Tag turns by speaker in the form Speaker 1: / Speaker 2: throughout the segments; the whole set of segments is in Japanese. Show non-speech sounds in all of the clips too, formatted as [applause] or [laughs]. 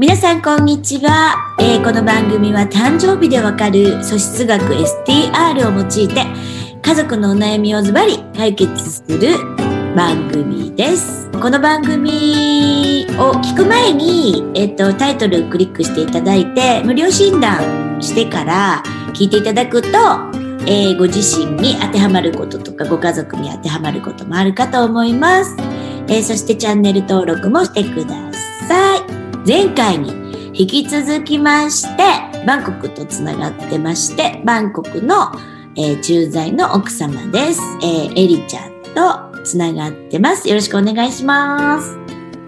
Speaker 1: 皆さんこんにちは、えーこの番組は誕生日でわかる素質学 STR を用いて家族のお悩みをズバリ解決する番組です。この番組を聞く前に、えっと、タイトルをクリックしていただいて無料診断してから聞いていただくと、えーご自身に当てはまることとかご家族に当てはまることもあるかと思います。えそしてチャンネル登録もしてください。前回に引き続きまして、バンコクとつながってまして、バンコクの、えー駐在の奥様です。えーエリちゃんとつながってます。よろしくお願いします。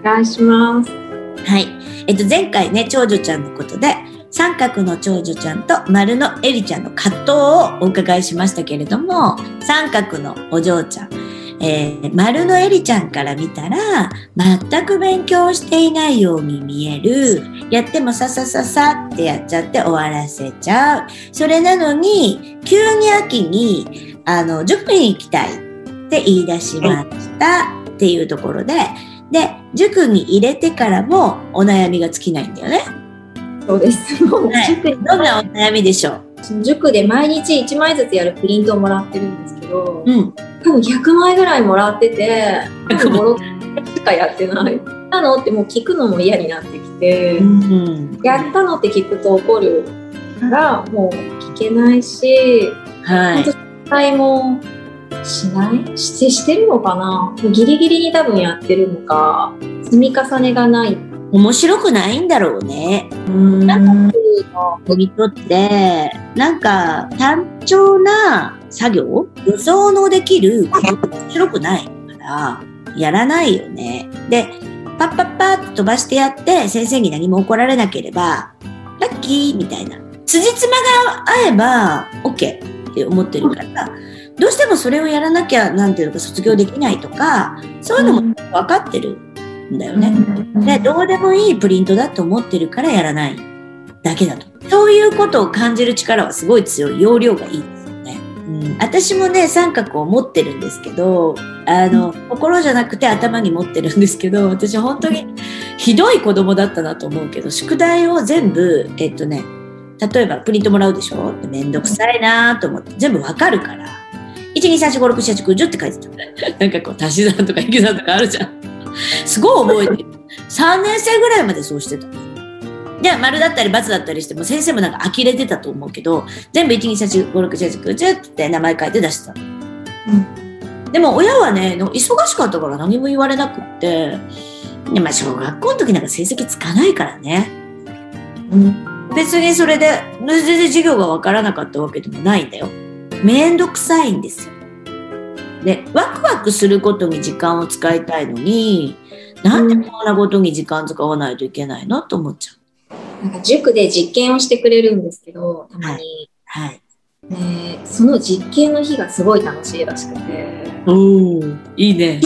Speaker 2: お願いします。
Speaker 1: はい。えっと、前回ね、長女ちゃんのことで、三角の長女ちゃんと丸のエリちゃんの葛藤をお伺いしましたけれども、三角のお嬢ちゃん、えー丸のエリちゃんから見たら、全く勉強していないように見える。やってもささささってやっちゃって終わらせちゃう。それなのに、急に秋に、あの、塾に行きたいって言い出しましたっていうところで、で、塾に入れてからもお悩みが尽きないんだよね。
Speaker 2: そうです。
Speaker 1: はい
Speaker 2: 塾に
Speaker 1: どんなお悩みでしょう？
Speaker 2: 塾で毎日1枚ずつやるプリントをもらってるんですけど、
Speaker 1: うん。
Speaker 2: 多分100枚ぐらいもらってて、多分5、6しかやってない。なのってもう聞くのも嫌になってきて、
Speaker 1: うん。
Speaker 2: やったのって聞くと怒るから、もう聞けないし、
Speaker 1: はい。
Speaker 2: 期待もしない？してしてるのかな？ギリギリに多分やってるのか、積み重ねがない。
Speaker 1: 面白くないんだろうね。
Speaker 2: うん
Speaker 1: なんか読み取って、なんか単調な作業予想のできる面白くないから、やらないよね。で、パッパッパッと飛ばしてやって、先生に何も怒られなければ、ラッキーみたいな。辻褄が合えば、OK って思ってるから、どうしてもそれをやらなきゃ、なんていうのか、卒業できないとか、そういうのも分かってるんだよね。で、どうでもいいプリントだと思ってるからやらないだけだと。そういうことを感じる力はすごい強い。容量がいいですよね。うん、私もね、三角を持ってるんですけど、あの、心じゃなくて頭に持ってるんですけど、私本当にひどい子供だったなと思うけど、宿題を全部、えっとね、例えばプリントもらうでしょ？めんどくさいなと思って、全部わかるから。1、2、3、4、5、6、7、8、9、10って書いてた。なんかこう、足し算とか引き算とかあるじゃん。すごい覚えてる。3年生ぐらいまでそうしてた。で、丸だったり×だったりしても、先生もなんか呆れてたと思うけど、全部1、2、3、4、5、6、7、8、9、10って名前書いて出してたの。でも親はね、の忙しかったから何も言われなくって、でまあ小学校の時なんか成績つかないからね。別にそれで、全然授業がわからなかったわけでもないんだよ。めんどくさいんですよ。で、ワクワクすることに時間を使いたいのに、なんでこんなことに時間使わないといけないのと思っちゃう。
Speaker 2: なんか塾で実験をしてくれるんですけど、たまに。
Speaker 1: はい。
Speaker 2: ね、その実験の日がすごい楽しいらしくて、
Speaker 1: おお、いいね。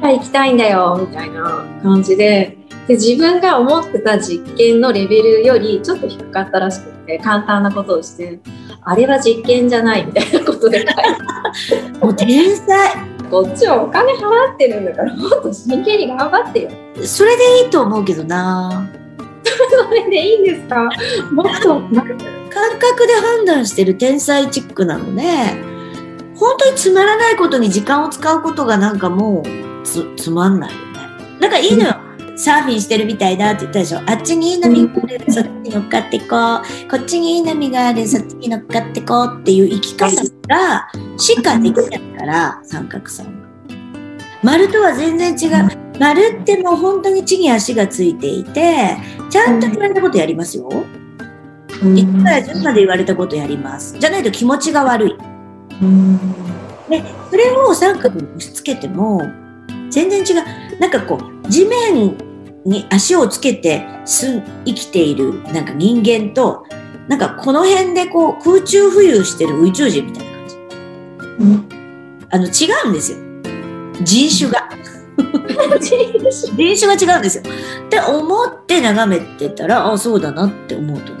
Speaker 2: はい、行きたいんだよ、みたいな感じで、で、自分が思ってた実験のレベルよりちょっと低かったらしくて、簡単なことをして、あれは実験じゃないみたいなことで書いて、[laughs]
Speaker 1: もう天才。
Speaker 2: こっちはお金払ってるんだから、もっと真剣に頑張ってよ。
Speaker 1: それでいいと思うけどな。[laughs]
Speaker 2: それでいいんですか？もっと、
Speaker 1: 感覚で判断してる天才チックなので、本当につまらないことに時間を使うことがなんかもうつつまんないよね。なんかいいのよ。サーフィンしてるみたいだって言ったでしょ。あっちにいい波がある、そっちに乗っかってこう。こっちにいい波がある、そっちに乗っかってこうっていう生き方がしかできないから、三角さんは。丸とは全然違う。丸ってもう本当に地に足がついていて、ちゃんと言われたことやりますよ。1から10まで言われたことやります。じゃないと気持ちが悪い。で、それを三角に押し付けても、全然違う。なんかこう、地面に足をつけてす生きているなんか人間と、なんかこの辺でこう空中浮遊してる宇宙人みたいな感じ。あの、違うんですよ。人種が。人種が違うんですよ。って思って眺めてたら、あ、そうだなって思うと思う。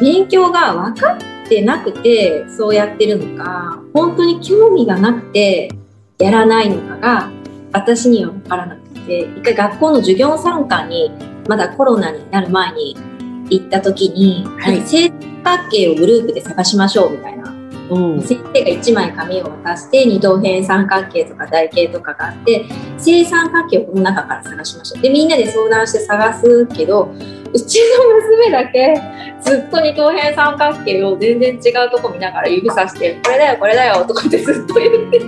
Speaker 2: 勉強が分かってなくてそうやってるのか本当に興味がなくてやらないのかが私には分からなくて一回学校の授業参観にまだコロナになる前に行った時に、
Speaker 1: はい
Speaker 2: 正三角形をグループで探しましょうみたいな。
Speaker 1: うん。
Speaker 2: 先生が1枚紙を渡して二等辺三角形とか台形とかがあって正三角形をこの中から探しましょうでみんなで相談して探すけどうちの娘だけずっと二等辺三角形を全然違うとこ見ながら指さして「これだよこれだよ」とかってずっと言ってて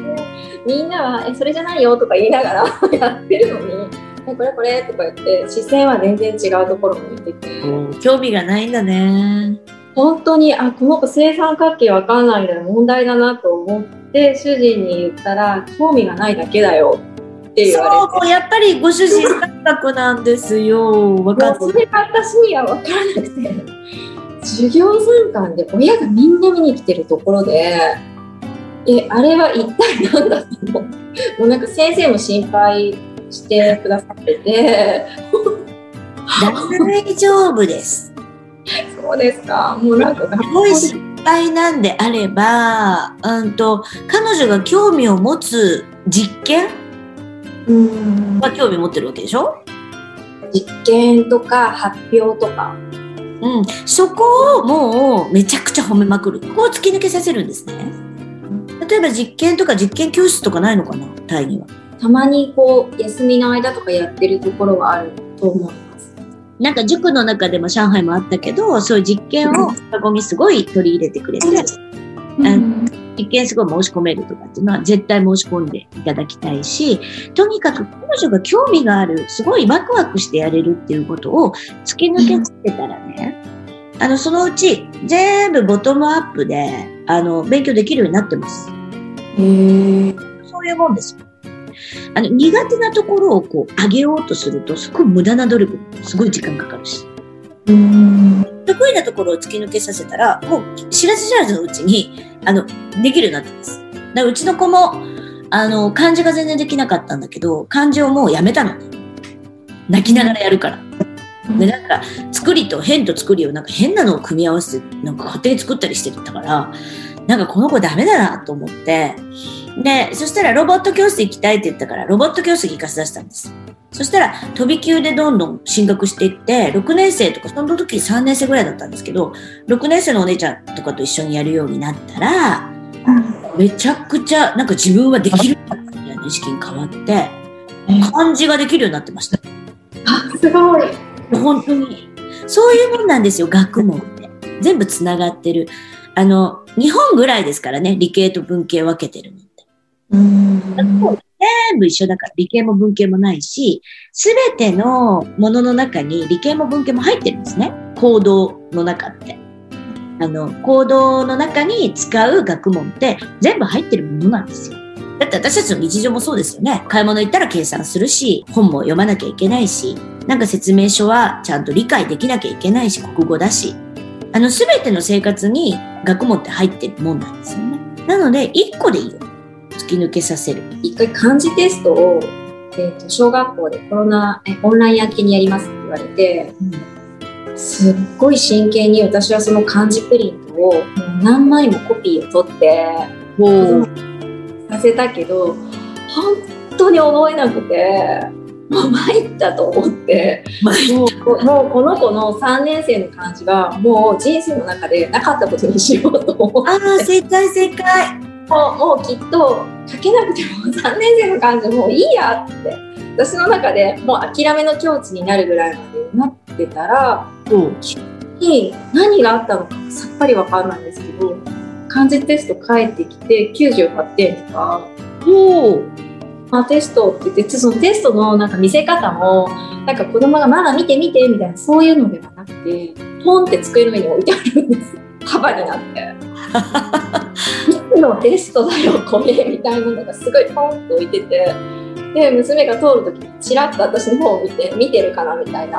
Speaker 2: みんなは「えそれじゃないよ」とか言いながら [laughs] やってるのに「えこれこれ」とか言って視線は全然違うところ向いてて。
Speaker 1: うん興味がないんだね。
Speaker 2: 本当にあこの子正三角形わかんないんだよ問題だなと思って主人に言ったら興味がないだけだよって言わ
Speaker 1: そう、やっぱりご主人三角なんですよ。わか
Speaker 2: それが私には分からなくて。授業参観で親がみんな見に来てるところでえあれは一体何だったのもうなんか先生も心配してくださってて。
Speaker 1: 大丈夫です。
Speaker 2: そうですかもうなんか
Speaker 1: すごい心配なんであれば、うんと、彼女が興味を持つ実験？
Speaker 2: うん
Speaker 1: は興味持ってるわけでしょ？
Speaker 2: 実験とか発表とか
Speaker 1: うん。そこをもうめちゃくちゃ褒めまくる。ここを突き抜けさせるんですね。例えば実験とか実験教室とかないのかな？タイには。
Speaker 2: たまにこう休みの間とかやってるところはあると思います。
Speaker 1: なんか塾の中でも上海もあったけど、そういう実験を学校にすごい取り入れてくれて、
Speaker 2: うん。
Speaker 1: 実験すごい申し込めるとかっていうのは絶対申し込んでいただきたいし、とにかく彼女が興味がある、すごいワクワクしてやれるっていうことを突き抜けつけたらね、あの、そのうち全部ボトムアップで、あの、勉強できるようになってます。
Speaker 2: へー。
Speaker 1: そういうもんですよ。あの、苦手なところをこう上げようとすると、すごい無駄な努力、すごい時間かかるし。
Speaker 2: うん
Speaker 1: 得意なところを突き抜けさせたら、もう知らず知らずのうちに、あの、できるようになってます。だからうちの子も、あの、漢字が全然できなかったんだけど、漢字をもうやめたの。泣きながらやるから。で、なんか、作りと変と作りをなんか変なのを組み合わせて、なんか家庭作ったりしてたから、なんかこの子ダメだなと思って、で、そしたらロボット教室行きたいって言ったから、ロボット教室行かせ出したんです。そしたら、飛び級でどんどん進学していって、6年生とか、その時3年生ぐらいだったんですけど、6年生のお姉ちゃんとかと一緒にやるようになったら、めちゃくちゃ、なんか自分はできるみたいな意識に変わって、漢字ができるようになってました。
Speaker 2: あすごい。
Speaker 1: 本当に。そういうもんなんですよ、学問って。全部つながってる。あの、日本ぐらいですからね、理系と文系分けてるのって。
Speaker 2: うん
Speaker 1: 全部一緒だから、理系も文系もないし、すべてのものの中に理系も文系も入ってるんですね。行動の中って。あの、行動の中に使う学問って全部入ってるものなんですよ。だって私たちの日常もそうですよね。買い物行ったら計算するし、本も読まなきゃいけないし、なんか説明書はちゃんと理解できなきゃいけないし、国語だし。あの、すべての生活に学問って入ってるもんなんですよね。なので、一個でいいよ。突き抜けさせる。
Speaker 2: 一回漢字テストを、えー、と小学校でコロナえオンライン明けにやりますって言われて、すっごい真剣に私はその漢字プリントを何枚もコピーを取ってさせたけど本当に覚えなくてもう参ったと思ってもうもうこの子の3年生の漢字はもう人生の中でなかったことにしようと思って。
Speaker 1: ああ、正解正解。
Speaker 2: もうもうきっと書けなくても3年生の感じもういいやって私の中でもう諦めの境地になるぐらいまでなってたら
Speaker 1: そう。
Speaker 2: に何があったのかさっぱりわかんないんですけど漢字テスト返ってきて98点とか。
Speaker 1: おお。
Speaker 2: まあ、テストって言ってそのテストのなんか見せ方もなんか子供がまだ見て見てみたいなそういうのではなくてポンって机の上に置いてあるんです。[laughs] 束になって。いつのテストだよこれみたいなのがすごいポンと置いてて。で娘が通る時にチラッと私の方を見て見てるかなみたいな。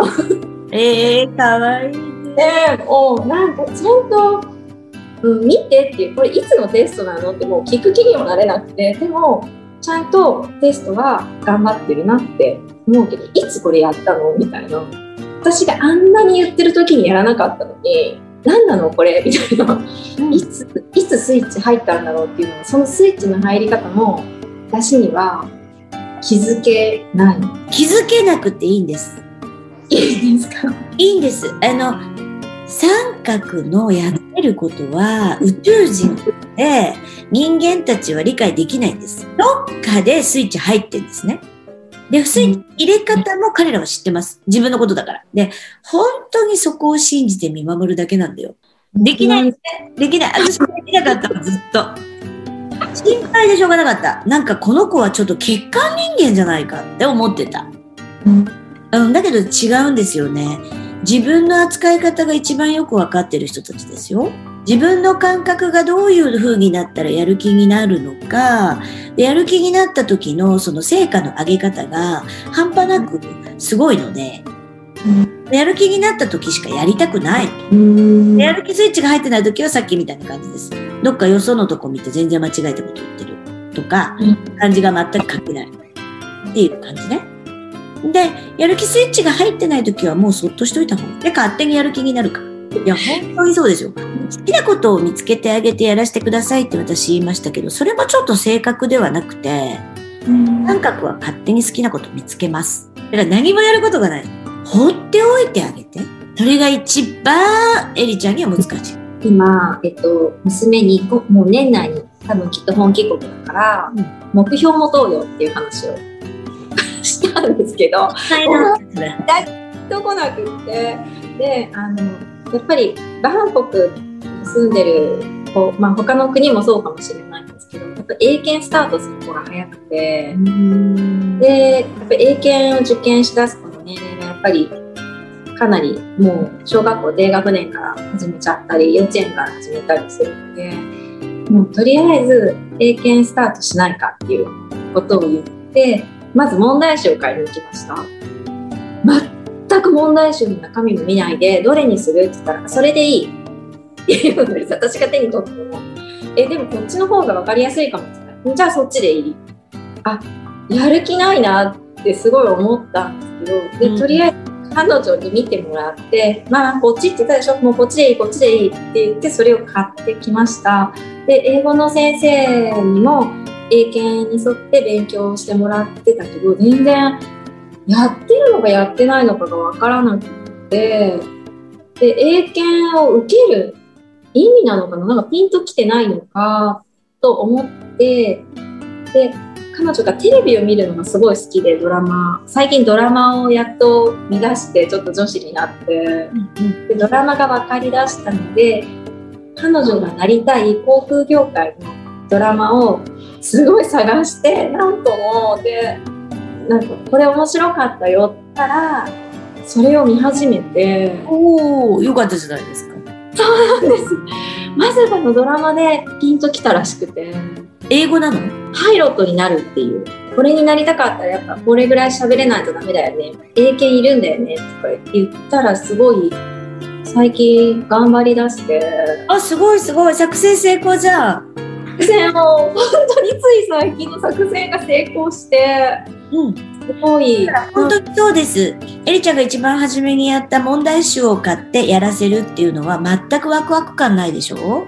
Speaker 1: ええー、かわいいね。
Speaker 2: でもうなんかちゃんと、うん、見てっていうこれいつのテストなの？ってもう聞く気にもなれなくて。でもちゃんとテストは頑張ってるなって思うけどいつこれやったの？みたいな私があんなに言ってる時にやらなかったのに何なのこれ？みたいな。いついつスイッチ入ったんだろうっていうのはそのスイッチの入り方も私には気づけない。
Speaker 1: 気づけなくていいんです。[laughs]
Speaker 2: いいですか？
Speaker 1: いいんです。あの、三角のやってることは宇宙人で人間たちは理解できないんです。どっかでスイッチ入ってるんですね。で、スイッチ入れ方も彼らは知ってます。自分のことだから。で、本当にそこを信じて見守るだけなんだよ。できないですね。できない。私もできなかったの、ずっと。心配でしょうがなかった。なんかこの子はちょっと欠陥人間じゃないかって思ってた。
Speaker 2: うん
Speaker 1: うん、だけど違うんですよね。自分の扱い方が一番よくわかってる人たちですよ。自分の感覚がどういう風になったらやる気になるのか、でやる気になった時のその成果の上げ方が半端なくすごいので、やる気になった時しかやりたくない。やる気スイッチが入ってない時はさっきみたいな感じです。どっかよそのとこ見て全然間違えたこと言ってるとか、感じが全く書けないっていう感じね。で、やる気スイッチが入ってない時はもうそっとしといた方がで、勝手にやる気になるから。いや、本当にそうですよ。好きなことを見つけてあげてやらせてくださいって私言いましたけど、それもちょっと正確ではなくて、感覚は勝手に好きなことを見つけます。だから何もやることがない。放っておいてあげて。それが一番エリちゃんには難しい。
Speaker 2: 今、えっと、娘にこもう年内に多分きっと本帰国だから、
Speaker 1: うん
Speaker 2: 目標持とうよっていう話をしたんですけど
Speaker 1: はい、なんですね。
Speaker 2: とこなくってであのやっぱりバンコクに住んでる子、まあ、他の国もそうかもしれないんですけどやっぱ英検スタートする子が早くてでやっぱ英検を受験しだす子の年齢がやっぱりかなりもう小学校低学年から始めちゃったり幼稚園から始めたりするのでもうとりあえず英検スタートしないかっていうことを言ってまず問題集を買いに行きました。全く問題集の中身も見ないでどれにするって言ったらそれでいい。っていうのです。私が手に取ってもえでもこっちの方が分かりやすいかもって言ったらじゃあそっちでいい。あやる気ないなってすごい思ったんですけどで、
Speaker 1: うん。
Speaker 2: とりあえず彼女に見てもらってまあこっちって言ったでしょ。もうこっちでいいこっちでいいって言ってそれを買ってきました。で英語の先生にも英検に沿って勉強してもらってたけど全然やってるのかやってないのかがわからなくてで英検を受ける意味なのかななんかピンときてないのかと思ってで彼女がテレビを見るのがすごい好きでドラマ最近ドラマをやっと見出してちょっと女子になってでドラマが分かりだしたので彼女がなりたい航空業界のドラマをすごい探してなんともでなんかこれ面白かったよったらそれを見始めて。
Speaker 1: おお、よかったじゃないですか。
Speaker 2: そうなんです。まさかのドラマでピンときたらしくて。
Speaker 1: 英語なの？
Speaker 2: パイロットになるっていう。これになりたかったらやっぱこれぐらい喋れないとダメだよね。英検いるんだよねとか言ったらすごい最近頑張りだして。
Speaker 1: あ、すごいすごい。作戦成功じゃん。
Speaker 2: 作戦も本当につい最近の作戦が成功して
Speaker 1: うん。
Speaker 2: すごい
Speaker 1: 本当にそうです。エリちゃんが一番初めにやった問題集を買ってやらせるっていうのは全くワクワク感ないでしょ？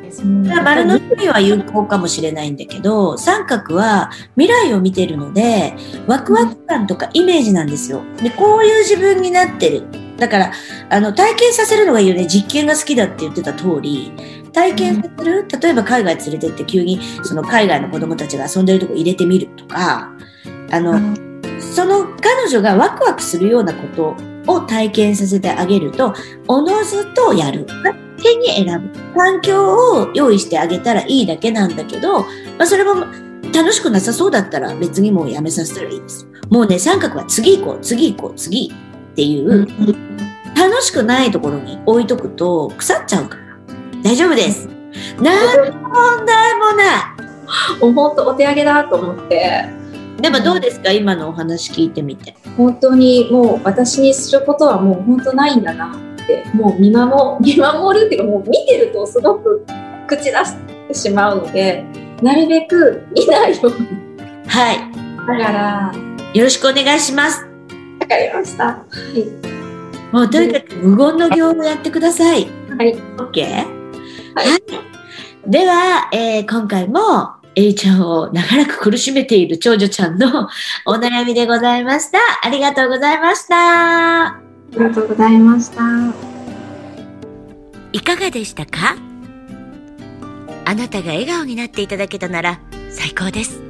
Speaker 1: 丸の意味は有効かもしれないんだけど、三角は未来を見てるので、ワクワク感とかイメージなんですよ。で、こういう自分になってる。だから、あの、体験させるのがいいよね。実験が好きだって言ってた通り、体験させる例えば海外連れてって急にその海外の子供たちが遊んでるとこ入れてみるとか、あの、その彼女がワクワクするようなことを体験させてあげると、おのずとやる。手に選ぶ。環境を用意してあげたらいいだけなんだけど、まあ、それも楽しくなさそうだったら別にもうやめさせたらいいです。もうね、三角は次行こう、次行こう、次っていう、楽しくないところに置いとくと腐っちゃうから。大丈夫です。何の問題もない。
Speaker 2: もう本当お手上げだと思って
Speaker 1: でもどうですか？今のお話聞いてみて。
Speaker 2: 本当にもう私にすることはもう本当ないんだなってもう見守 [laughs] 見守るっていうかもう見てるとすごく口出してしまうのでなるべく見ないように
Speaker 1: はい。
Speaker 2: だから
Speaker 1: よろしくお願いします。
Speaker 2: わかりましたはい
Speaker 1: もうとにかく無言の行をやってください。
Speaker 2: はい
Speaker 1: OK? はい。では、えー今回も、エリちゃんを長らく苦しめている長女ちゃんの [laughs] お悩みでございました。ありがとうございました。
Speaker 2: りがとうございました。
Speaker 1: いかがでしたか？あなたが笑顔になっていただけたなら最高です。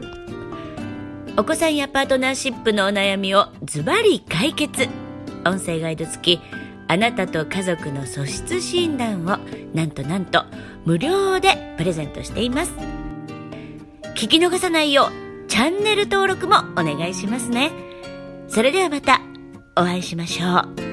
Speaker 1: お子さんやパートナーシップのお悩みをズバリ解決。音声ガイド付き、あなたと家族の素質診断をなんとなんと無料でプレゼントしています。聞き逃さないようチャンネル登録もお願いしますね。それではまたお会いしましょう。